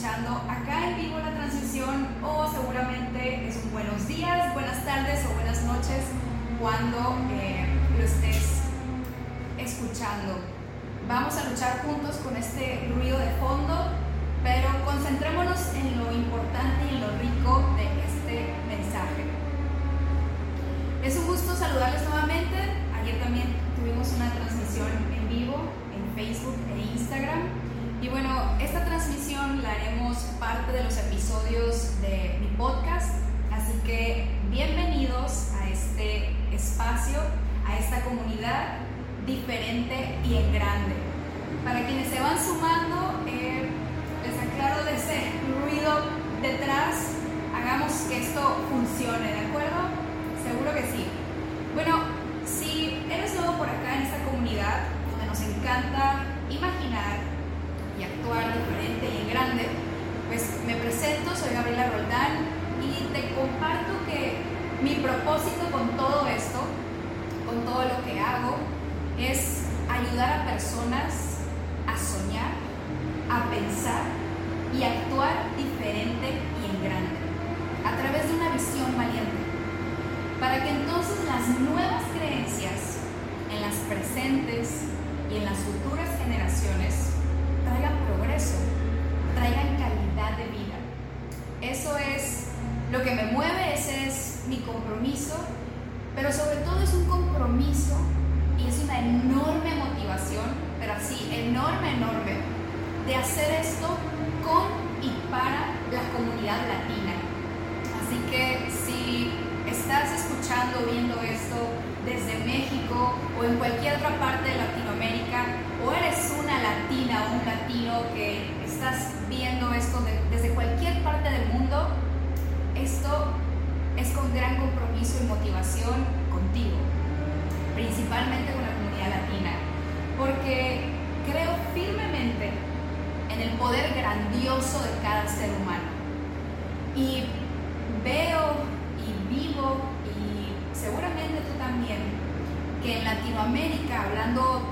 escuchando acá en vivo la transmisión o seguramente es un buenos días, buenas tardes o buenas noches cuando eh, lo estés escuchando. Vamos a luchar juntos con este ruido de fondo, pero concentrémonos en lo importante y en lo rico de este mensaje. Es un gusto saludarles nuevamente. Ayer también tuvimos una transmisión en vivo en Facebook e Instagram. Y bueno, esta transmisión la haremos parte de los episodios de mi podcast. Así que bienvenidos a este espacio, a esta comunidad diferente y en grande. Para quienes se van sumando, eh, les aclaro de ese ruido detrás, hagamos que esto funcione, ¿de acuerdo? Seguro que sí. Bueno, si eres nuevo por acá en esta comunidad, donde nos encanta imaginar y actuar diferente y en grande, pues me presento, soy Gabriela Roldán y te comparto que mi propósito con todo esto, con todo lo que hago, es ayudar a personas a soñar, a pensar y actuar diferente y en grande, a través de una visión valiente, para que entonces las nuevas creencias en las presentes y en las futuras generaciones traigan progreso, traigan calidad de vida. Eso es lo que me mueve, ese es mi compromiso, pero sobre todo es un compromiso y es una enorme motivación, pero así, enorme, enorme, de hacer esto con y para la comunidad latina. Así que si estás escuchando, viendo esto desde México o en cualquier otra parte de Latinoamérica, o eres una latina o un latino que estás viendo esto desde cualquier parte del mundo, esto es con gran compromiso y motivación contigo principalmente con la comunidad latina, porque creo firmemente en el poder grandioso de cada ser humano. Y veo y vivo, seguramente tú también, que en Latinoamérica, hablando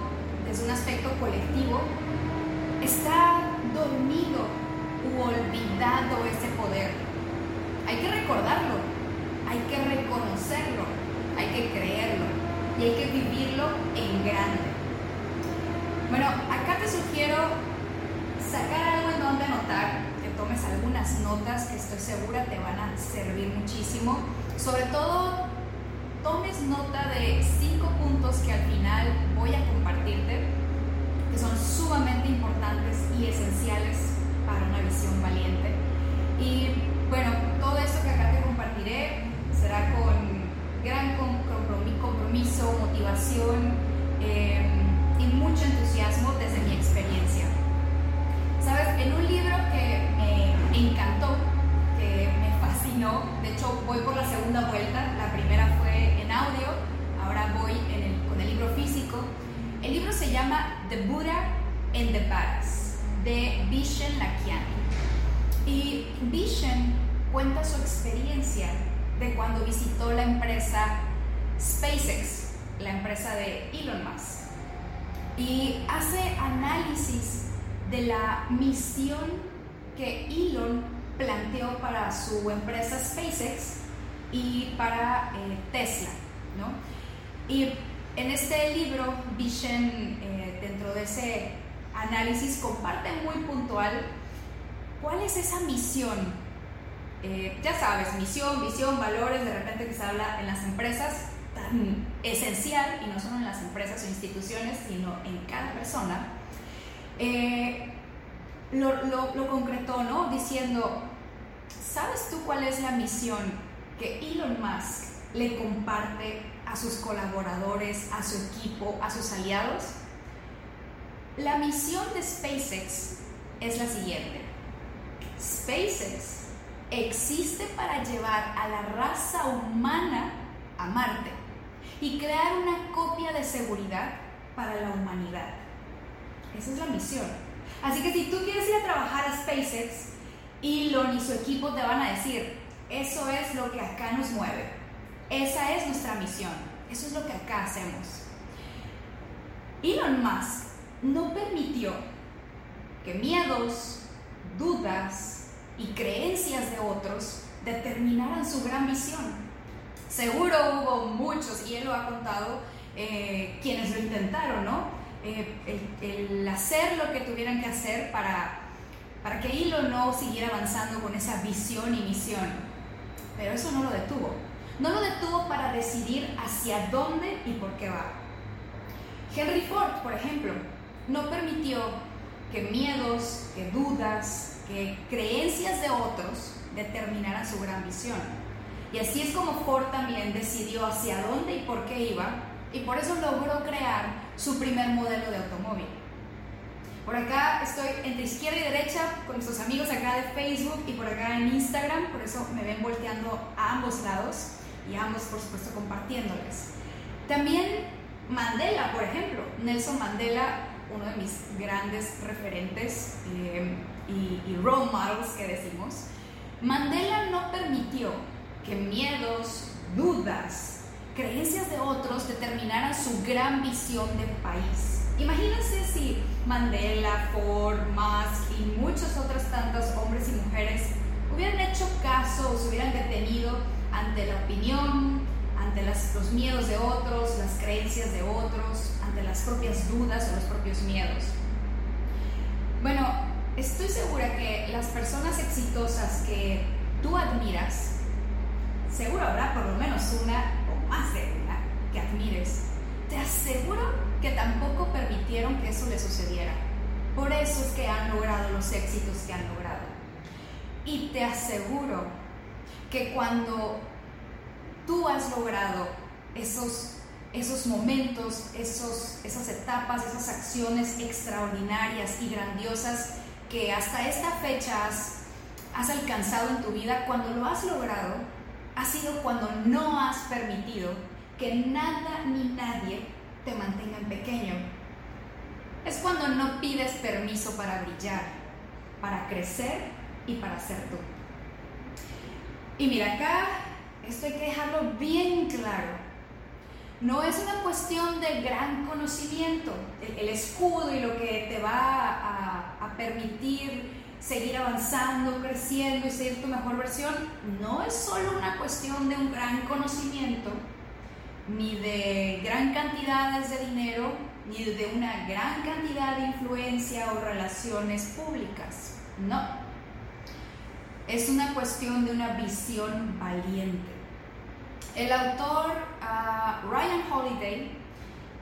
desde un aspecto colectivo, está dormido u olvidado ese poder. Hay que recordarlo, hay que reconocerlo, hay que creerlo y hay que vivirlo en grande. Bueno, acá te sugiero sacar algo en donde anotar, que tomes algunas notas que estoy segura te van a servir muchísimo. Sobre todo, tomes nota de cinco puntos que al final voy a compartirte, que son sumamente importantes y esenciales para una visión valiente. Y bueno, todo esto que acá te compartiré será con gran compromiso, motivación eh, y mucho entusiasmo desde mi experiencia. Sabes, en un libro que me encantó, que de hecho voy por la segunda vuelta, la primera fue en audio, ahora voy con el libro físico. El libro se llama The Buddha and the Badass, de Vishen Lakiani. Y Vishen cuenta su experiencia de cuando visitó la empresa SpaceX, la empresa de Elon Musk, y hace análisis de la misión que Elon planteó para su empresa SpaceX y para eh, Tesla. ¿no? Y en este libro, Vision, eh, dentro de ese análisis, comparte muy puntual cuál es esa misión eh, ya sabes, misión, visión, valores, de repente que se habla en las empresas, tan esencial, y no solo en las empresas o instituciones, sino en cada persona, lo, lo, concretó, ¿no? Diciendo, ¿sabes tú cuál es la misión que Elon Musk le comparte a sus colaboradores, a su equipo, a sus aliados? La misión de SpaceX es la siguiente. SpaceX existe para llevar a la raza humana a Marte y crear una copia de seguridad para la humanidad. Esa es la misión. Así que si tú quieres ir a trabajar a SpaceX, Y su equipo te van a decir, eso es lo que acá nos mueve. Esa es nuestra misión. Eso es lo que acá hacemos. Elon Musk no permitió que miedos, dudas y creencias de otros determinaran su gran visión. Seguro hubo muchos, y él lo ha contado, eh, quienes lo intentaron, ¿no? Eh, el, hacer lo que tuvieran que hacer para, para que Hilo no siguiera avanzando con esa visión y misión. Pero eso no lo detuvo. No lo detuvo para decidir hacia dónde y por qué va. Henry Ford, por ejemplo, no permitió que miedos, que dudas, que creencias de otros determinaran su gran visión. Y así es como Ford también decidió hacia dónde y por qué iba, y por eso logró crear su primer modelo de automóvil. Por acá estoy entre izquierda y derecha con nuestros amigos acá de Facebook y por acá en Instagram, por eso me ven volteando a ambos lados y ambos por supuesto compartiéndoles. También Mandela, por ejemplo, Nelson Mandela, uno de mis grandes referentes eh, y, y role models que decimos, Mandela no permitió que miedos, dudas, creencias de otros determinaran su gran visión de país. Imagínense si Mandela, Ford, Musk y muchos otros tantos hombres y mujeres hubieran hecho caso o se hubieran detenido ante la opinión, ante los miedos de otros, las creencias de otros, ante las propias dudas o los propios miedos. Bueno, estoy segura que las personas exitosas que tú admiras seguro habrá por lo menos una o más de una que admires. Te aseguro que tampoco permitieron que eso le sucediera. Por eso es que han logrado los éxitos que han logrado. Y te aseguro que cuando tú has logrado esos, esos momentos, esos, esas etapas, esas acciones extraordinarias y grandiosas que hasta esta fecha has, has alcanzado en tu vida, cuando lo has logrado, ha sido cuando no has permitido que nada ni nadie te mantenga en pequeño. Es cuando no pides permiso para brillar, para crecer y para ser tú. Y mira, acá esto hay que dejarlo bien claro. No es una cuestión de gran conocimiento. El, escudo y lo que te va a, a permitir seguir avanzando, creciendo y ser tu mejor versión, no es solo una cuestión de un gran conocimiento, ni de gran cantidades de dinero, ni de una gran cantidad de influencia o relaciones públicas. No. Es una cuestión de una visión valiente. El autor ah, Ryan Holiday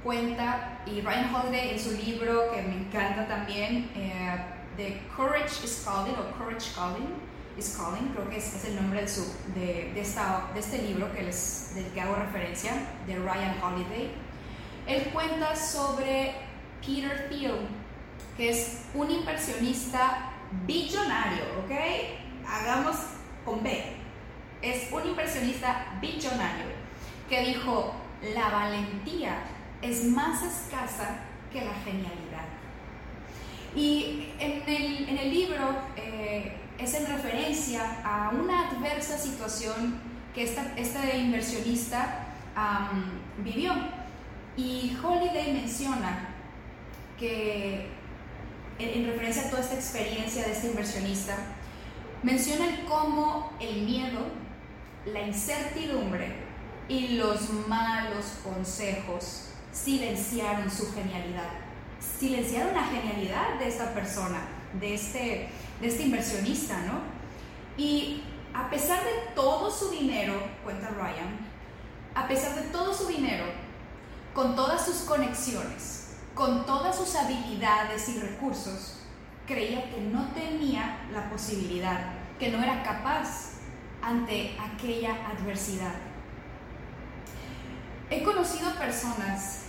cuenta, y Ryan Holiday en su libro que me encanta también, eh, The Courage is Calling o Courage Calling is Calling, creo que es, el nombre de, su, de, de, esta, de este libro que les, del que hago referencia, de Ryan Holiday. Él cuenta sobre Peter Thiel, que es un inversionista billonario, ¿ok? Hagamos con B. Es un inversionista billonario que dijo, la valentía es más escasa que la genialidad. Y en el, en el libro eh, es en referencia a una adversa situación que esta, inversionista vivió. Y Holiday menciona que, en, en, referencia a toda esta experiencia de este inversionista, menciona cómo el miedo, la incertidumbre y los malos consejos silenciaron su genialidad silenciaron la genialidad de esta persona, de este, de este inversionista, ¿no? Y a pesar de todo su dinero, cuenta Ryan, a pesar de todo su dinero, con todas sus conexiones, con todas sus habilidades y recursos, creía que no tenía la posibilidad, que no era capaz ante aquella adversidad. He conocido personas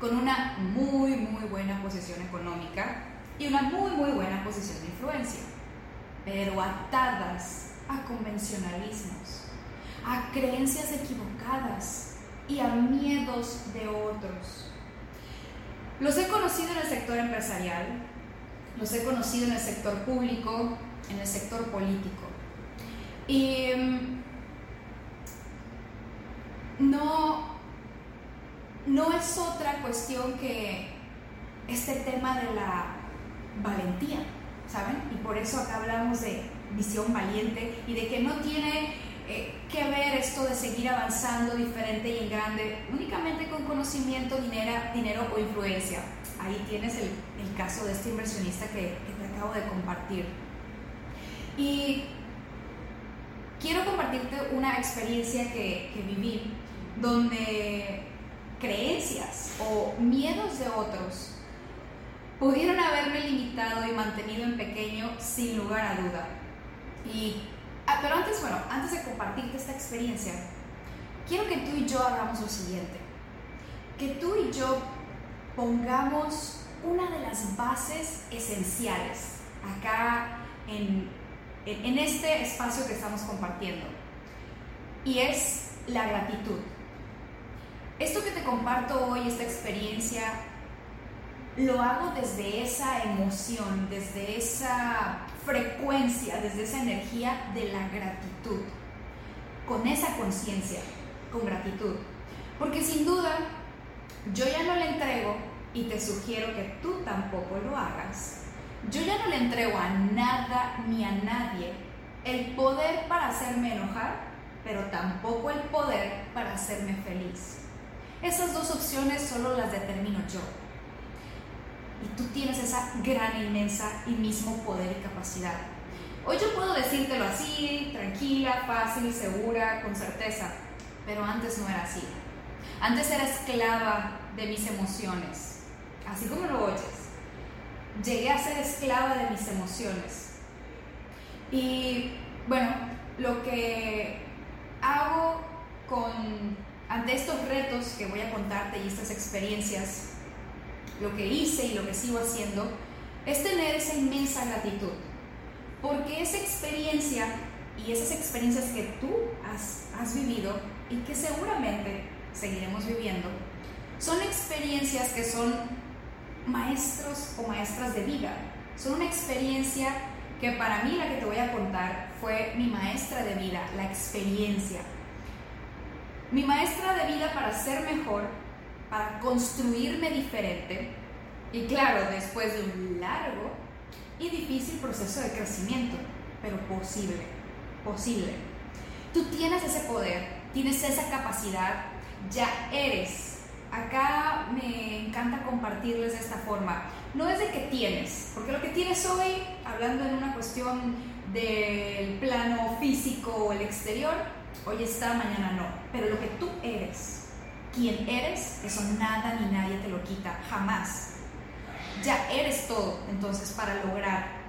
con una muy, muy buena posición económica y una muy, muy buena posición de influencia, pero atadas a convencionalismos, a creencias equivocadas y a miedos de otros. Los he conocido en el sector empresarial, los he conocido en el sector público, en el sector político. Y mm, no no es otra cuestión que este tema de la valentía, ¿saben? Y por eso acá hablamos de visión valiente y de que no tiene eh, que ver esto de seguir avanzando diferente y en grande únicamente con conocimiento, dinero, dinero o influencia. Ahí tienes el, el caso de este inversionista que, que te acabo de compartir. Y quiero compartirte una experiencia que, que viví donde creencias o miedos de otros pudieron haberme limitado y mantenido en pequeño sin lugar a duda. Y, ah, pero antes, bueno, antes de compartirte esta experiencia, quiero que tú y yo hagamos lo siguiente. Que tú y yo pongamos una de las bases esenciales acá en, en este espacio que estamos compartiendo. Y es la gratitud. Esto que te comparto hoy, esta experiencia, lo hago desde esa emoción, desde esa frecuencia, desde esa energía de la gratitud, con esa conciencia, con gratitud. Porque sin duda, yo ya no le entrego, y te sugiero que tú tampoco lo hagas, yo ya no le entrego a nada ni a nadie el poder para hacerme enojar, pero tampoco el poder para hacerme feliz. Esas dos opciones solo las determino yo. Y tú tienes esa gran, inmensa y mismo poder y capacidad. Hoy yo puedo decírtelo así, tranquila, fácil, segura, con certeza, pero antes no era así. Antes era esclava de mis emociones, así como lo oyes. Llegué a ser esclava de mis emociones. Y bueno, lo que hago con ante estos retos que voy a contarte y estas experiencias, lo que hice y lo que sigo haciendo, es tener esa inmensa gratitud. Porque esa experiencia y esas experiencias que tú has, has vivido y que seguramente seguiremos viviendo, son experiencias que son maestros o maestras de vida. Son una experiencia que para mí la que te voy a contar fue mi maestra de vida, la experiencia mi maestra de vida para ser mejor, para construirme diferente y claro, después de un largo y difícil proceso de crecimiento, pero posible, posible. Tú tienes ese poder, tienes esa capacidad, ya eres. Acá me encanta compartirles de esta forma. No es de que tienes, porque lo que tienes hoy, hablando en una cuestión del plano físico o el exterior, Hoy está, mañana no. Pero lo que tú eres, quien eres, eso nada ni nadie te lo quita, jamás. Ya eres todo, entonces, para lograr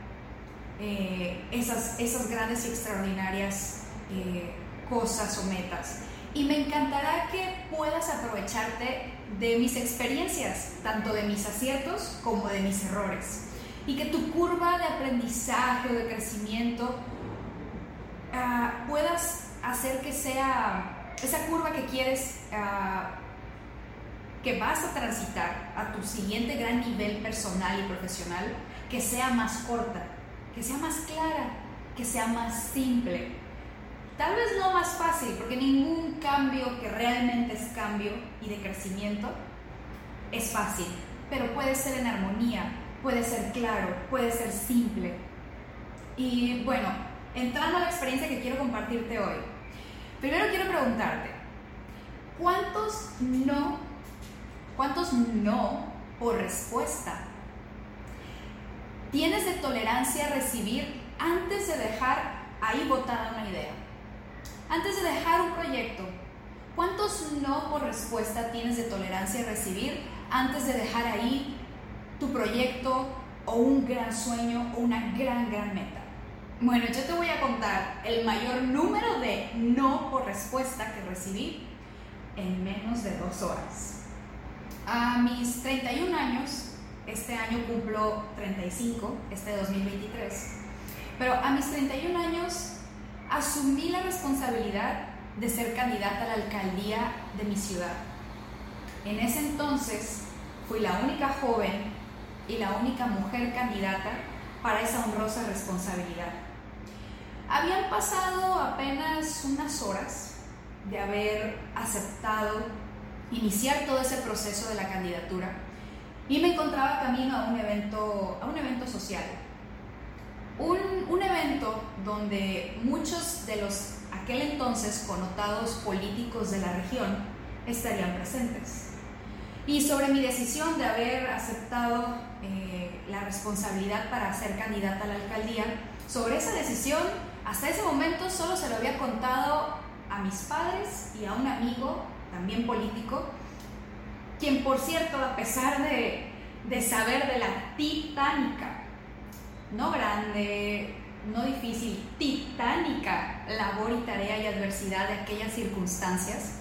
eh, esas, esas grandes y extraordinarias eh, cosas o metas. Y me encantará que puedas aprovecharte de mis experiencias, tanto de mis aciertos como de mis errores. Y que tu curva de aprendizaje o de crecimiento uh, puedas hacer que sea esa curva que quieres, ah, que vas a transitar a tu siguiente gran nivel personal y profesional, que sea más corta, que sea más clara, que sea más simple. Tal vez no más fácil, porque ningún cambio que realmente es cambio y de crecimiento es fácil, pero puede ser en armonía, puede ser claro, puede ser simple. Y bueno, entrando a la experiencia que quiero compartirte hoy, Primero quiero preguntarte, ¿cuántos no, cuántos no por respuesta tienes de tolerancia a recibir antes de dejar ahí botada una idea? Antes de dejar un proyecto, ¿cuántos no por respuesta tienes de tolerancia a recibir antes de dejar ahí tu proyecto o un gran sueño o una gran, gran meta? Bueno, yo te voy a contar el mayor número de no por respuesta que recibí en menos de dos horas. A mis 31 años, este año cumplo 35, este 2023, pero a mis 31 años asumí la responsabilidad de ser candidata a la alcaldía de mi ciudad. En ese entonces fui la única joven y la única mujer candidata para esa honrosa responsabilidad. Habían pasado apenas unas horas de haber aceptado iniciar todo ese proceso de la candidatura y me encontraba camino a un evento, a un evento social. evento donde muchos de los aquel entonces connotados políticos de la región estarían presentes. Y sobre mi decisión de haber aceptado eh, la responsabilidad para ser candidata a la alcaldía, sobre esa decisión, hasta ese momento solo se lo había contado a mis padres y a un amigo, también político, quien por cierto, a pesar de, de saber de la titánica, no grande, no difícil, titánica labor y tarea y adversidad de aquellas circunstancias,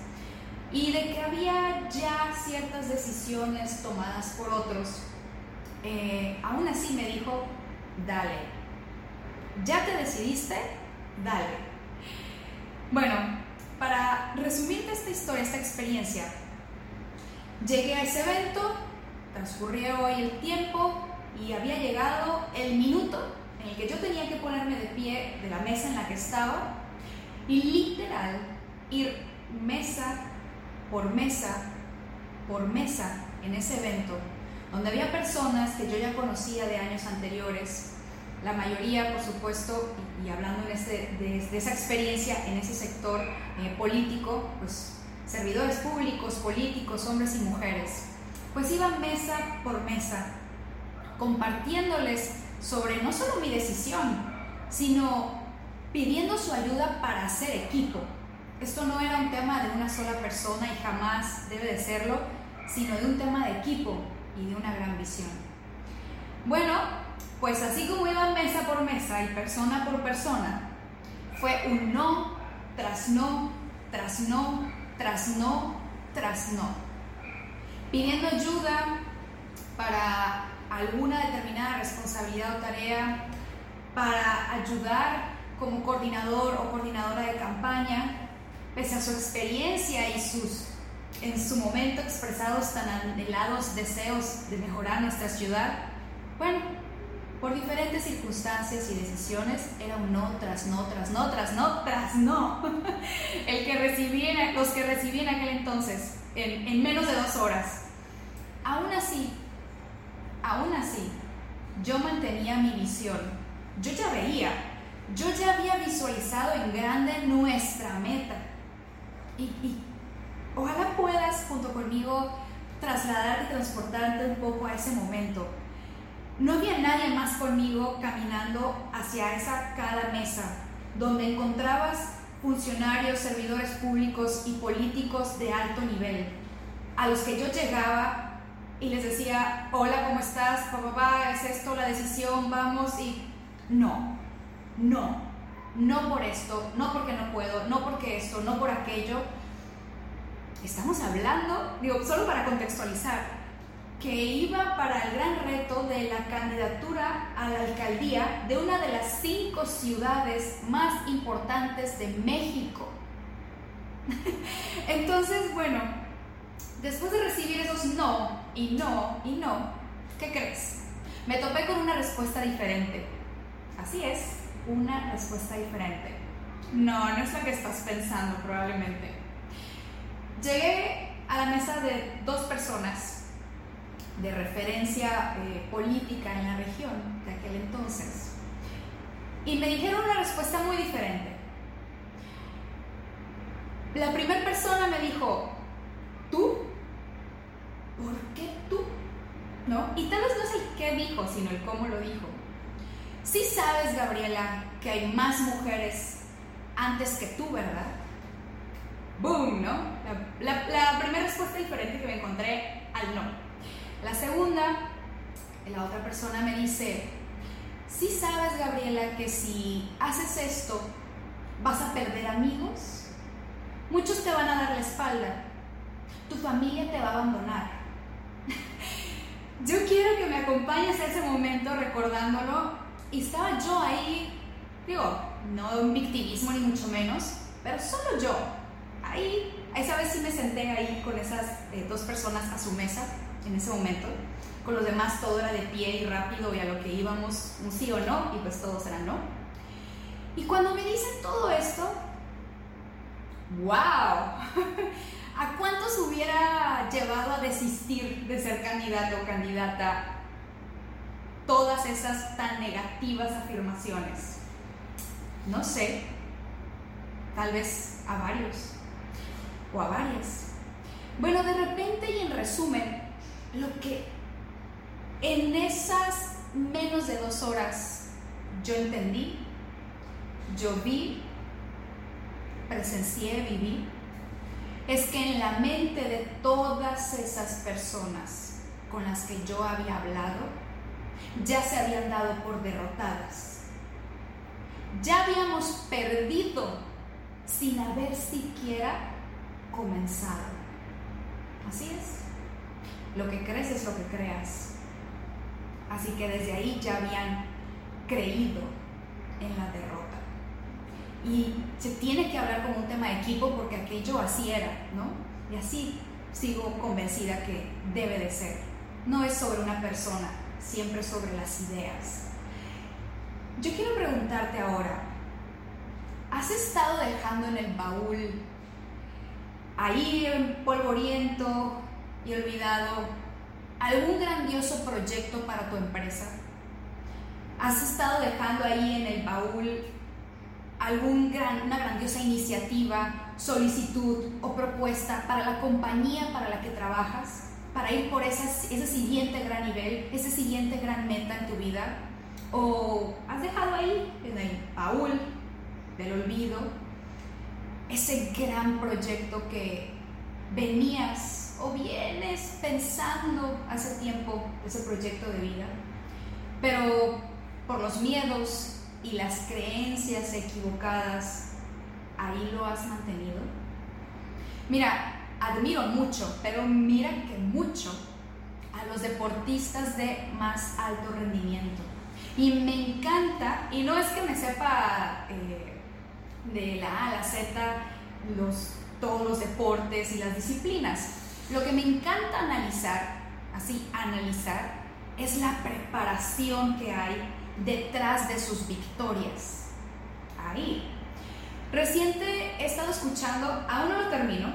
y de que había ya ciertas decisiones tomadas por otros, eh, aún así me dijo, dale, ya te decidiste, dale. Bueno, para resumirte esta historia, esta experiencia, llegué a ese evento, transcurrió hoy el tiempo y había llegado el minuto en el que yo tenía que ponerme de pie de la mesa en la que estaba y literal ir mesa por mesa por mesa en ese evento, donde había personas que yo ya conocía de años anteriores, la mayoría, por supuesto, y, hablando de, esa experiencia en ese sector eh, político, pues servidores públicos, políticos, hombres y mujeres, pues iban mesa por mesa, compartiéndoles sobre no solo mi decisión, sino pidiendo su ayuda para hacer equipo. Esto no era un tema de una sola persona y jamás debe de serlo, sino de un tema de equipo y de una gran visión. Bueno, pues así como iban mesa por mesa y persona por persona, fue un no tras no, tras no, tras no, tras no. Pidiendo ayuda para alguna determinada responsabilidad o tarea para ayudar como coordinador o coordinadora de campaña, pese a su experiencia y sus en su momento expresados tan anhelados deseos de mejorar nuestra ciudad, bueno, por diferentes circunstancias y decisiones era un no tras no, tras no, tras no, tras no. El que recibí los que recibí en aquel entonces, en, en menos de dos horas. Aún así, Aún así, yo mantenía mi visión. Yo ya veía, yo ya había visualizado en grande nuestra meta. Y, ojalá puedas junto conmigo trasladarte, transportarte un poco a ese momento. No había nadie más conmigo caminando hacia esa cada mesa, donde encontrabas funcionarios, servidores públicos y políticos de alto nivel, a los que yo llegaba y les decía, hola, ¿cómo estás? Papá, es esto la decisión, vamos y no, no, no por esto, no porque no puedo, no porque esto, no por aquello. Estamos hablando, digo, solo para contextualizar, que iba para el gran reto de la candidatura a la alcaldía de una de las cinco ciudades más importantes de México. Entonces, bueno, después de recibir esos no, y no, y no, ¿qué crees? Me topé con una respuesta diferente. Así es, una respuesta diferente. No, no es lo que estás pensando probablemente. Llegué a la mesa de dos personas de referencia eh, política en la región de aquel entonces y me dijeron una respuesta muy diferente. La primera persona me dijo, tú ¿por qué tú? ¿No? Y tal vez no es el qué dijo, sino el cómo lo dijo. Sí sabes, Gabriela, que hay más mujeres antes que tú, ¿verdad? ¡Boom! ¿No? La, la primera respuesta diferente que me encontré al no. La segunda, la otra persona me dice, sí sabes, Gabriela, que si haces esto, vas a perder amigos. Muchos te van a dar la espalda. Tu familia te va a abandonar. Yo quiero que me acompañes a ese momento recordándolo. Y estaba yo ahí, digo, no un victimismo ni mucho menos, pero solo yo. Ahí, esa vez sí me senté ahí con esas eh, dos personas a su mesa en ese momento. Con los demás todo era de pie y rápido y a lo que íbamos un sí o no, y pues todos eran no. Y cuando me dicen todo esto, ¡wow! ¿A cuántos hubiera llevado a desistir de ser candidato o candidata todas esas tan negativas afirmaciones? No sé, tal vez a varios o a varias. Bueno, de repente y en resumen, lo que en esas menos de dos horas yo entendí, yo vi, presencié, viví, es que en la mente de todas esas personas con las que yo había hablado, ya se habían dado por derrotadas. Ya habíamos perdido sin haber siquiera comenzado. Así es. Lo que crees es lo que creas. Así que desde ahí ya habían creído en la derrota. Y se tiene que hablar como un tema de equipo porque aquello así era, ¿no? Y así sigo convencida que debe de ser. No es sobre una persona, siempre sobre las ideas. Yo quiero preguntarte ahora, ¿has estado dejando en el baúl, ahí en polvoriento y olvidado, algún grandioso proyecto para tu empresa? ¿Has estado dejando ahí en el baúl algún gran, una grandiosa iniciativa, solicitud o propuesta para la compañía para la que trabajas? para ir por ese, ese siguiente gran nivel, ese siguiente gran meta en tu vida? ¿O has dejado ahí, en el baúl del olvido, ese gran proyecto que venías o vienes pensando hace tiempo, ese proyecto de vida, pero por los miedos y las creencias equivocadas, ahí lo has mantenido? Mira, admiro mucho, pero mira que mucho, a los deportistas de más alto rendimiento. Y me encanta, y no es que me sepa eh, de la A a la Z los, todos los deportes y las disciplinas. Lo que me encanta analizar, así analizar, es la preparación que hay detrás de sus victorias. Ahí. Reciente he estado escuchando, aún no lo termino,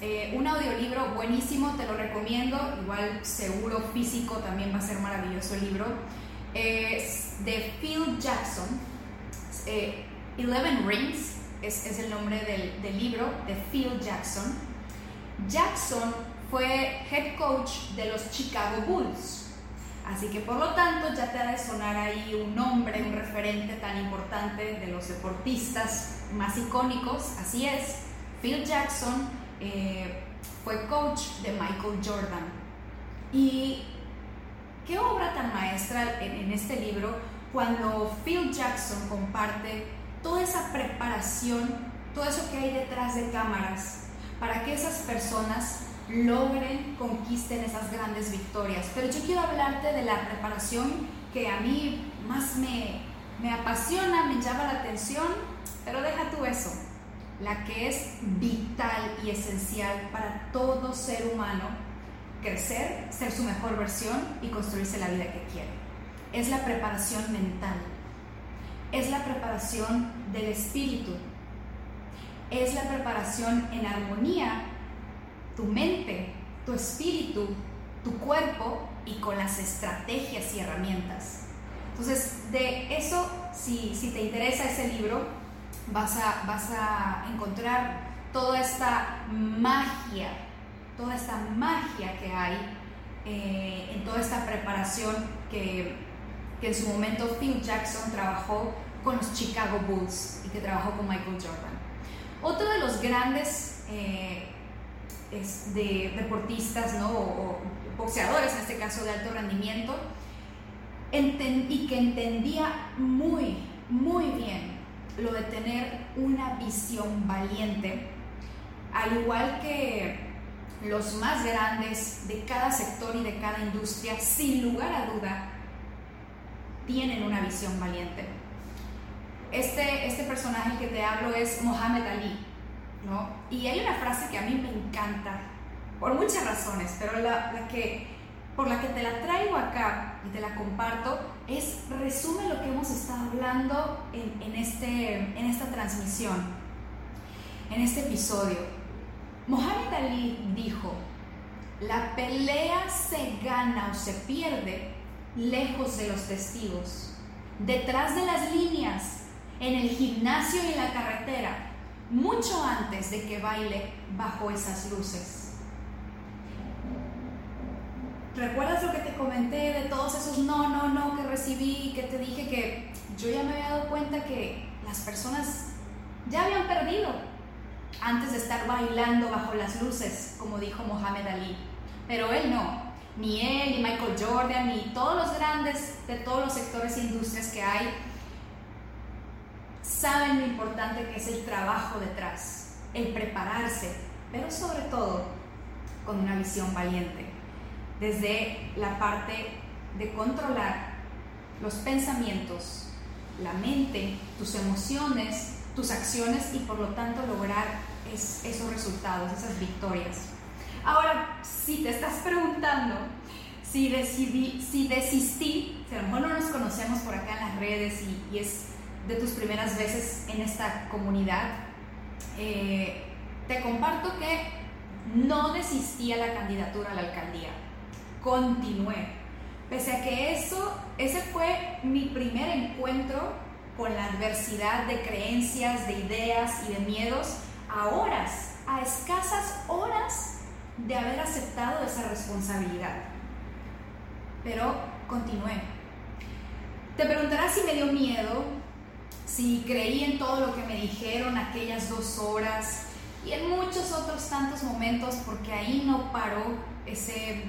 eh, un audiolibro buenísimo, te lo recomiendo, igual seguro físico también va a ser maravilloso el libro. Es de Phil Jackson, eh, Eleven Rings es, el nombre del libro de Phil Jackson. Jackson fue head coach de los Chicago Bulls. Así que por lo tanto ya te ha de sonar ahí un nombre, un referente tan importante de los deportistas más icónicos. Así es, Phil Jackson eh, fue coach de Michael Jordan. Y qué obra tan maestra en, este libro cuando Phil Jackson comparte toda esa preparación, todo eso que hay detrás de cámaras, para que esas personas logren, conquisten esas grandes victorias. Pero yo quiero hablarte de la preparación que a mí más me, me apasiona, me llama la atención, pero deja tú eso la que es vital y esencial para todo ser humano crecer, ser su mejor versión y construirse la vida que quiere. Es la preparación mental, es la preparación del espíritu, es la preparación en armonía, tu mente, tu espíritu, tu cuerpo y con las estrategias y herramientas. Entonces, de eso, si, si te interesa ese libro, vas a, vas a encontrar toda esta magia, toda esta magia que hay eh, en toda esta preparación que, que, en su momento Phil Jackson trabajó con los Chicago Bulls y que trabajó con Michael Jordan. Otro de los grandes eh, de deportistas ¿no? boxeadores, en este caso de alto rendimiento, y que entendía muy, muy bien lo de tener una visión valiente, al igual que los más grandes de cada sector y de cada industria, sin lugar a duda, tienen una visión valiente. Este, este personaje que te hablo es Mohamed Ali, Y hay una frase que a mí me encanta, por muchas razones, pero la que por la que te la traigo acá y te la comparto es resume lo que hemos estado hablando en, este, en esta transmisión, en este episodio. Mohamed Ali dijo, la pelea se gana o se pierde lejos de los testigos, detrás de las líneas, en el gimnasio y en la carretera, mucho antes de que baile bajo esas luces. ¿Recuerdas lo que te comenté de todos esos no, no, no que recibí que te dije que yo ya me había dado cuenta que las personas ya habían perdido antes de estar bailando bajo las luces, como dijo Mohamed Ali? Pero él no. Ni él, ni Michael Jordan, ni todos los grandes de todos los sectores e industrias que hay saben lo importante que es el trabajo detrás, el prepararse, pero sobre todo con una visión valiente, desde la parte de controlar los pensamientos, la mente, tus emociones, tus acciones y por lo tanto lograr esos resultados, esas victorias. Ahora, si te estás preguntando si decidí, si desistí, si a lo mejor no nos conocemos por acá en las redes y, es de tus primeras veces en esta comunidad, eh, te comparto que no desistí a la candidatura a la alcaldía, continué. Pese a que eso, ese fue mi primer encuentro con la adversidad de creencias, de ideas y de miedos, a horas, a escasas horas de haber aceptado esa responsabilidad. Pero continué. Te preguntarás si me dio miedo, si creí en todo lo que me dijeron aquellas dos horas y en muchos otros tantos momentos, porque ahí no paró ese,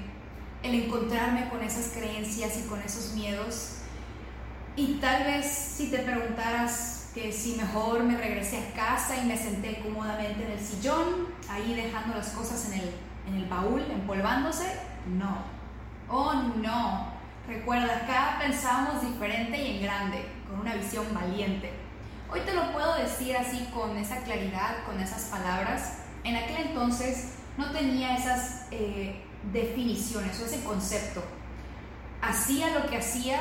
el encontrarme con esas creencias y con esos miedos. Y tal vez si te preguntaras que si mejor me regresé a casa y me senté cómodamente en el sillón, ahí dejando las cosas en el en el baúl empolvándose? No. Oh, no. Recuerda, acá pensamos diferente y en grande, con una visión valiente. Hoy te lo puedo decir así con esa claridad, con esas palabras. En aquel entonces no tenía esas eh, definiciones o ese concepto. Hacía lo que hacía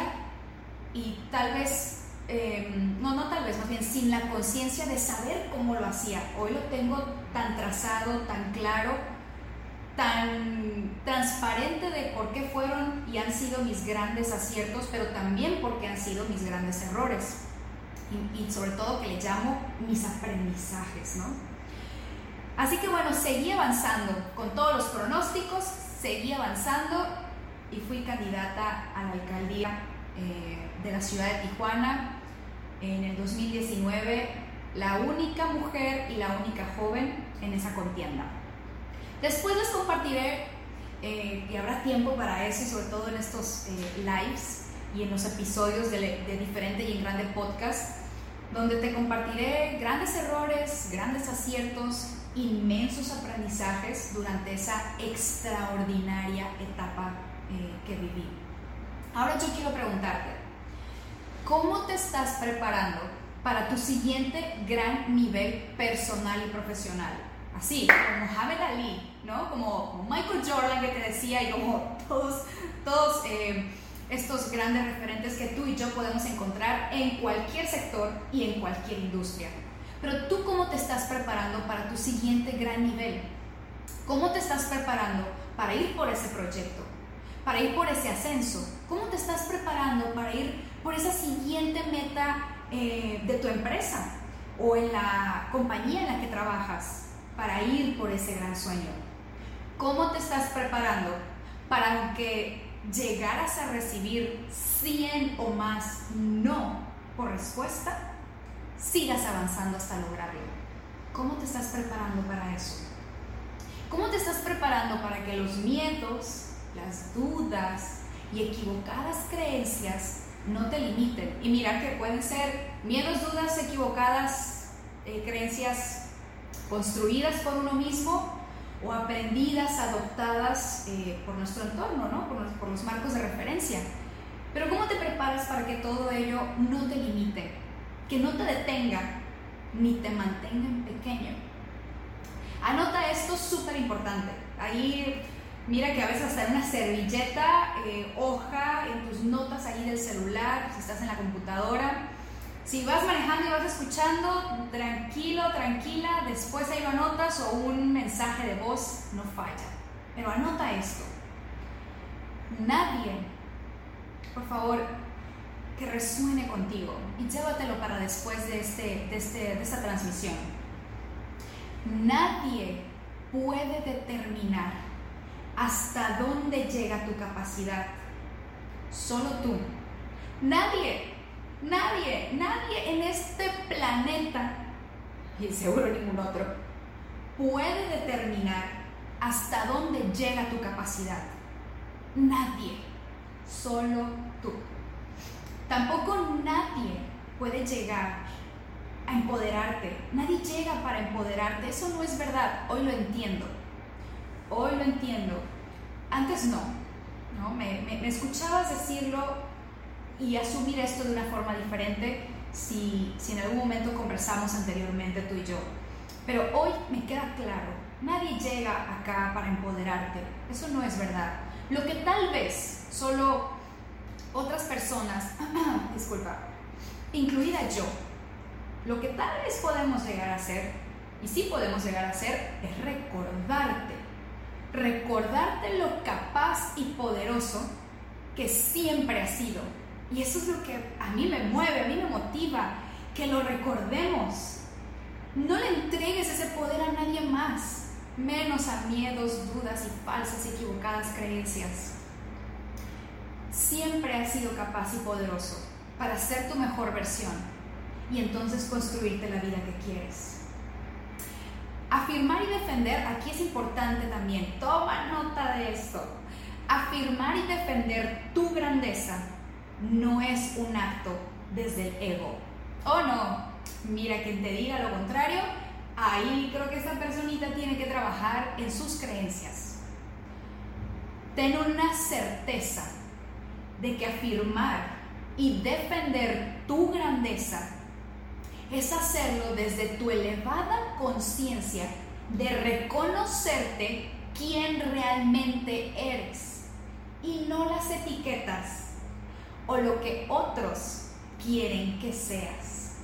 y tal vez, em, no, no tal vez, más bien sin la conciencia de saber cómo lo hacía. Hoy lo tengo tan trazado, tan claro tan transparente de por qué fueron y han sido mis grandes aciertos, pero también porque han sido mis grandes errores. Y, sobre todo que le llamo mis aprendizajes, ¿no? Así que bueno, seguí avanzando con todos los pronósticos, seguí avanzando y fui candidata a la alcaldía eh, de la ciudad de Tijuana en el 2019, la única mujer y la única joven en esa contienda. Después les compartiré, eh, y habrá tiempo para eso, sobre todo en estos eh, lives y en los episodios de, de Diferente y en Grande Podcast, donde te compartiré grandes errores, grandes aciertos, inmensos aprendizajes durante esa extraordinaria etapa eh, que viví. Ahora yo quiero preguntarte, ¿cómo te estás preparando para tu siguiente gran nivel personal y profesional? Así, como Mohamed Ali, ¿no? Como, Michael Jordan que te decía y como todos, todos eh, estos grandes referentes que tú y yo podemos encontrar en cualquier sector y en cualquier industria. Pero tú cómo te estás preparando para tu siguiente gran nivel? ¿Cómo te estás preparando para ir por ese proyecto? Para ir por ese ascenso? ¿Cómo te estás preparando para ir por esa siguiente meta eh, de tu empresa o en la compañía en la que trabajas? Para ir por ese gran sueño. ¿Cómo te estás preparando para que llegaras a recibir 100 o más no por respuesta, sigas avanzando hasta lograrlo? ¿Cómo te estás preparando para eso? ¿Cómo te estás preparando para que los miedos, las dudas y equivocadas creencias no te limiten? Y mira que pueden ser miedos, dudas, equivocadas, eh, creencias construidas por uno mismo o aprendidas, adoptadas eh, por nuestro entorno, ¿no? por, los marcos de referencia. Pero ¿cómo te preparas para que todo ello no te limite, que no te detenga ni te mantenga en pequeño? Anota esto súper importante. Ahí, mira que a veces hasta una servilleta, eh, hoja, en tus notas ahí del celular, si estás en la computadora, si vas manejando y vas escuchando, tranquilo, tranquila, después ahí lo anotas o un mensaje de voz no falla. Pero anota esto. Nadie, por favor, que resuene contigo y llévatelo para después de, este, de, este, de esta transmisión. Nadie puede determinar hasta dónde llega tu capacidad. Solo tú. Nadie, nadie, nadie en este planeta, y seguro ningún otro, puede determinar hasta dónde llega tu capacidad. Nadie, solo tú. Tampoco nadie puede llegar a empoderarte. Nadie llega para empoderarte. Eso no es verdad. Hoy lo entiendo. Hoy lo entiendo. Antes no. ¿no? Me, me, escuchabas decirlo y asumir esto de una forma diferente si, si en algún momento conversamos anteriormente tú y yo. Pero hoy me queda claro. Nadie llega acá para empoderarte. Eso no es verdad. Lo que tal vez solo otras personas, disculpa, incluida yo, lo que tal vez podemos llegar a hacer, y sí podemos llegar a hacer, es recordarte. Recordarte lo capaz y poderoso que siempre has sido. Y eso es lo que a mí me mueve, a mí me motiva, que lo recordemos. No le entregues ese poder a nadie más, menos a miedos, dudas y falsas y equivocadas creencias. Siempre has sido capaz y poderoso para ser tu mejor versión y entonces construirte la vida que quieres. Afirmar y defender, aquí es importante también, toma nota de esto. Afirmar y defender tu grandeza no es un acto desde el ego. Oh no, mira quien te diga lo contrario, ahí creo que esta personita tiene que trabajar en sus creencias. Ten una certeza de que afirmar y defender tu grandeza es hacerlo desde tu elevada conciencia de reconocerte quién realmente eres y no las etiquetas o lo que otros quieren que seas.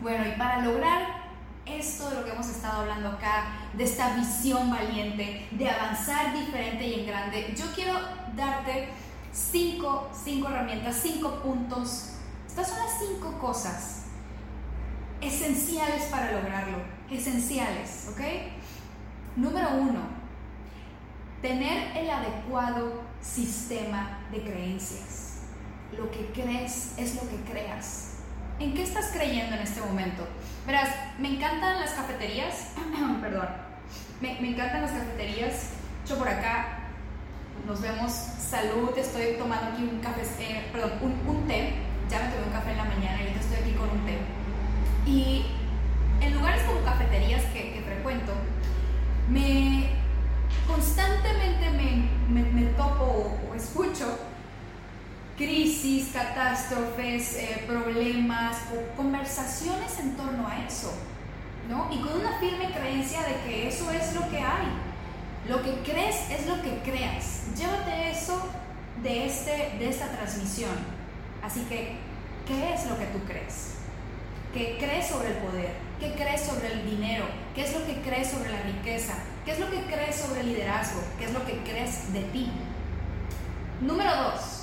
Bueno, y para lograr esto de lo que hemos estado hablando acá, de esta visión valiente, de avanzar diferente y en grande, yo quiero darte cinco, cinco herramientas, cinco puntos. Estas son las cinco cosas esenciales para lograrlo, esenciales, ¿ok? Número uno, tener el adecuado sistema de creencias. Lo que crees es lo que creas. ¿En qué estás creyendo en este momento? Verás, me encantan las cafeterías, perdón, me, encantan las cafeterías. Yo por acá nos vemos, salud, estoy tomando aquí un café, eh, perdón, un, un té, ya me tomé un café en la mañana y ahorita estoy aquí con un té y en lugares como cafeterías que, frecuento, me constantemente me, topo o, escucho crisis, catástrofes, eh, problemas conversaciones en torno a eso, ¿no? Y con una firme creencia de que eso es lo que hay. Lo que crees es lo que creas. Llévate eso de, este, de esta transmisión. Así que, ¿qué es lo que tú crees? ¿Qué crees sobre el poder? ¿Qué crees sobre el dinero? ¿Qué es lo que crees sobre la riqueza? ¿Qué es lo que crees sobre el liderazgo? ¿Qué es lo que crees de ti? Número dos,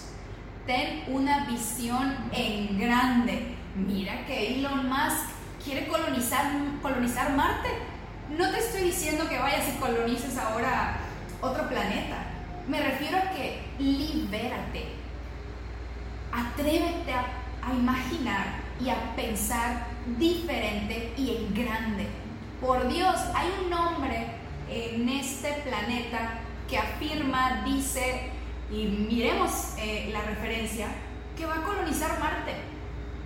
ten una visión en grande. Mira que Elon Musk quiere colonizar, colonizar Marte. No te estoy diciendo que vayas y colonices ahora otro planeta. Me refiero a que libérate. Atrévete a, a imaginar y a pensar diferente y en grande. Por Dios, hay un hombre en este planeta que afirma, dice, y miremos eh, la referencia, que va a colonizar Marte.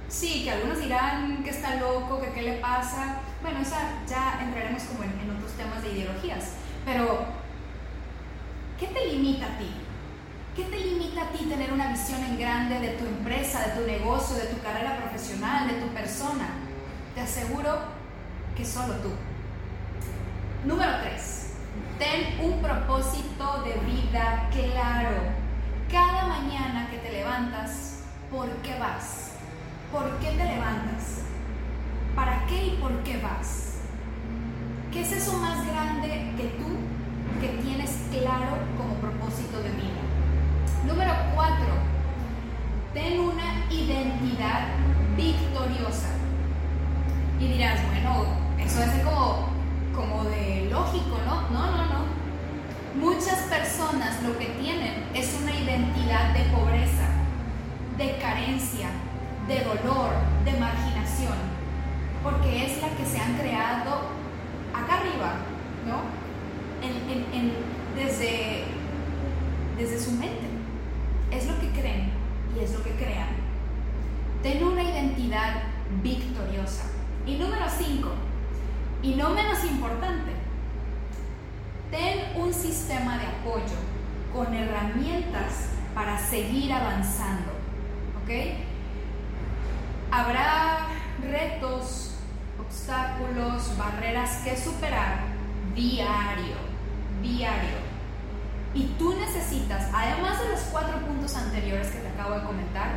Sí, que algunos dirán que está loco, que qué le pasa. Bueno, esa ya entraremos como en, otros temas de ideologías. Pero, ¿qué te limita a ti? ¿Qué te limita a ti tener una visión en grande de tu empresa, de tu negocio, de tu carrera profesional, de tu persona? Te aseguro que solo tú. Número 3. Ten un propósito de vida claro. Cada mañana que te levantas, ¿por qué vas? ¿Por qué te levantas? ¿Para qué y por qué vas? ¿Qué es eso más grande que tú que tienes claro como propósito de vida? Número cuatro, ten una identidad victoriosa. Y dirás, bueno, eso es como, como de lógico, ¿no? No, no, no. Muchas personas lo que tienen es una identidad de pobreza, de carencia, de dolor, de marginación, porque es la que se han creado acá arriba, ¿no? desde, desde su mente. Es lo que creen y es lo que crean. Ten una identidad victoriosa. Y número 5, y no menos importante, ten un sistema de apoyo con herramientas para seguir avanzando. ¿Ok? Habrá retos, obstáculos, barreras que superar diario, diario. Y tú necesitas, además de los cuatro puntos anteriores que te acabo de comentar,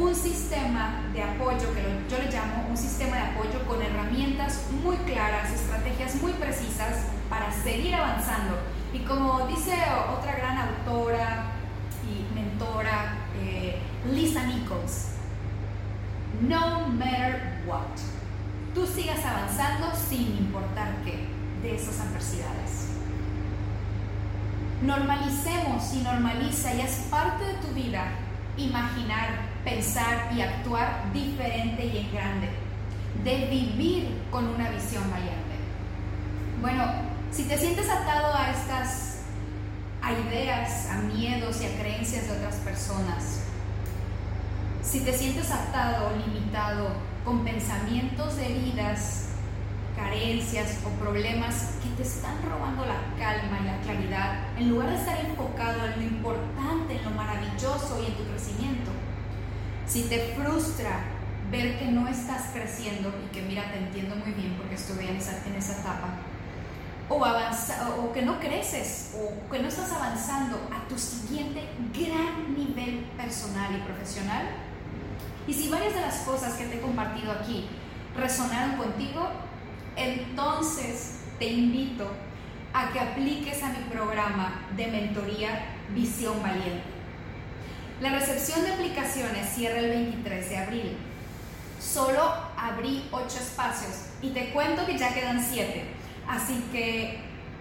un sistema de apoyo, que yo le llamo un sistema de apoyo con herramientas muy claras, estrategias muy precisas para seguir avanzando. Y como dice otra gran autora y mentora, eh, Lisa Nichols, no matter what, tú sigas avanzando sin importar qué de esas adversidades. Normalicemos y normaliza y es parte de tu vida imaginar, pensar y actuar diferente y en grande, de vivir con una visión valiente. Bueno, si te sientes atado a estas ideas, a miedos y a creencias de otras personas, si te sientes atado o limitado con pensamientos de heridas carencias o problemas que te están robando la calma y la claridad, en lugar de estar enfocado en lo importante, en lo maravilloso y en tu crecimiento. Si te frustra ver que no estás creciendo y que mira, te entiendo muy bien porque estuve en esa, en esa etapa, o, avanza, o que no creces o que no estás avanzando a tu siguiente gran nivel personal y profesional, y si varias de las cosas que te he compartido aquí resonaron contigo, entonces te invito a que apliques a mi programa de mentoría Visión Valiente. La recepción de aplicaciones cierra el 23 de abril. Solo abrí 8 espacios y te cuento que ya quedan 7. Así que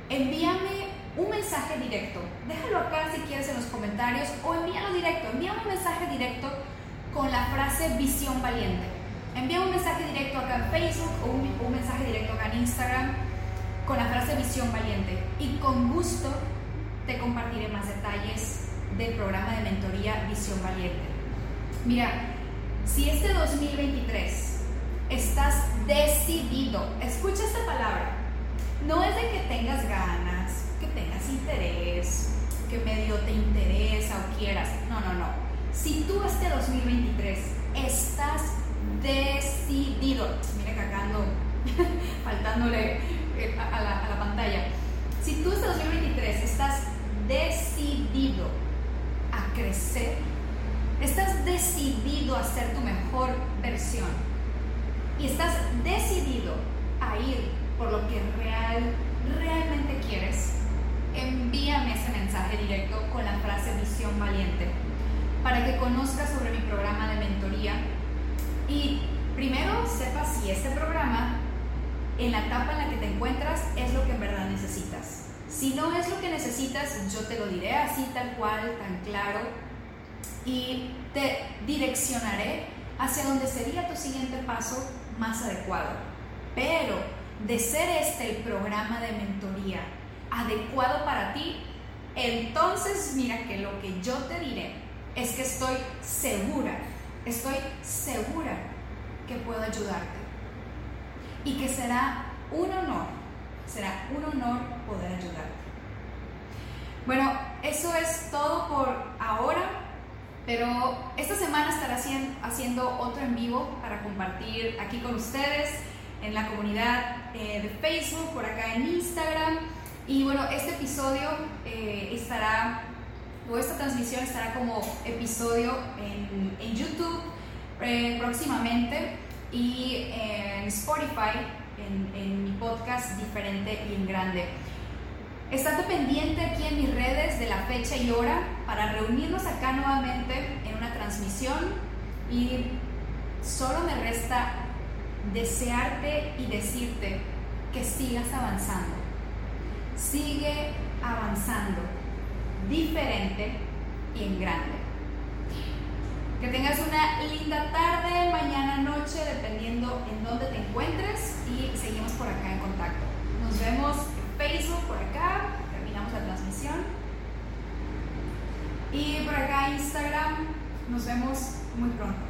envíame un mensaje directo. Déjalo acá si quieres en los comentarios o envíalo directo. Envíame un mensaje directo con la frase Visión Valiente envía un mensaje directo acá en Facebook o un, mensaje directo acá en Instagram con la frase Visión Valiente y con gusto te compartiré más detalles del programa de mentoría Visión Valiente. Mira, si este 2023 estás decidido, escucha esta palabra, no es de que tengas ganas, que tengas interés, que medio te interesa o quieras, no, no, no. Si tú este 2023 estás decidido, mire cagando, faltándole eh, a la, a la pantalla, si tú este 2023 estás decidido crecer, estás decidido a ser tu mejor versión. Y estás decidido a ir por lo que real, realmente quieres, envíame ese mensaje directo con la frase visión valiente para que conozcas sobre mi programa de mentoría. Y primero sepa si este programa, en la etapa en la que te encuentras, es lo que en verdad necesitas. Si no es lo que necesitas, yo te lo diré así, tal cual, tan claro, y te direccionaré hacia donde sería tu siguiente paso más adecuado. Pero de ser este el programa de mentoría adecuado para ti, entonces mira que lo que yo te diré es que estoy segura estoy segura que puedo ayudarte y que será un honor, será un honor poder ayudarte. Bueno, eso es todo por ahora, pero esta semana estaré haciendo otro en vivo para compartir aquí con ustedes en la comunidad eh, de Facebook, por acá en Instagram. Y bueno, este episodio eh, estará o esta transmisión estará como episodio en, YouTube eh, próximamente y en Spotify, en, mi podcast diferente y en grande. Estate pendiente aquí en mis redes de la fecha y hora para reunirnos acá nuevamente en una transmisión Y solo me resta desearte y decirte que sigas avanzando. Sigue avanzando, diferente y en grande. Que tengas una linda tarde, mañana, noche, dependiendo en dónde te encuentres y seguimos por acá en contacto. Nos vemos en Facebook por acá, terminamos la transmisión. Y por acá Instagram, nos vemos muy pronto.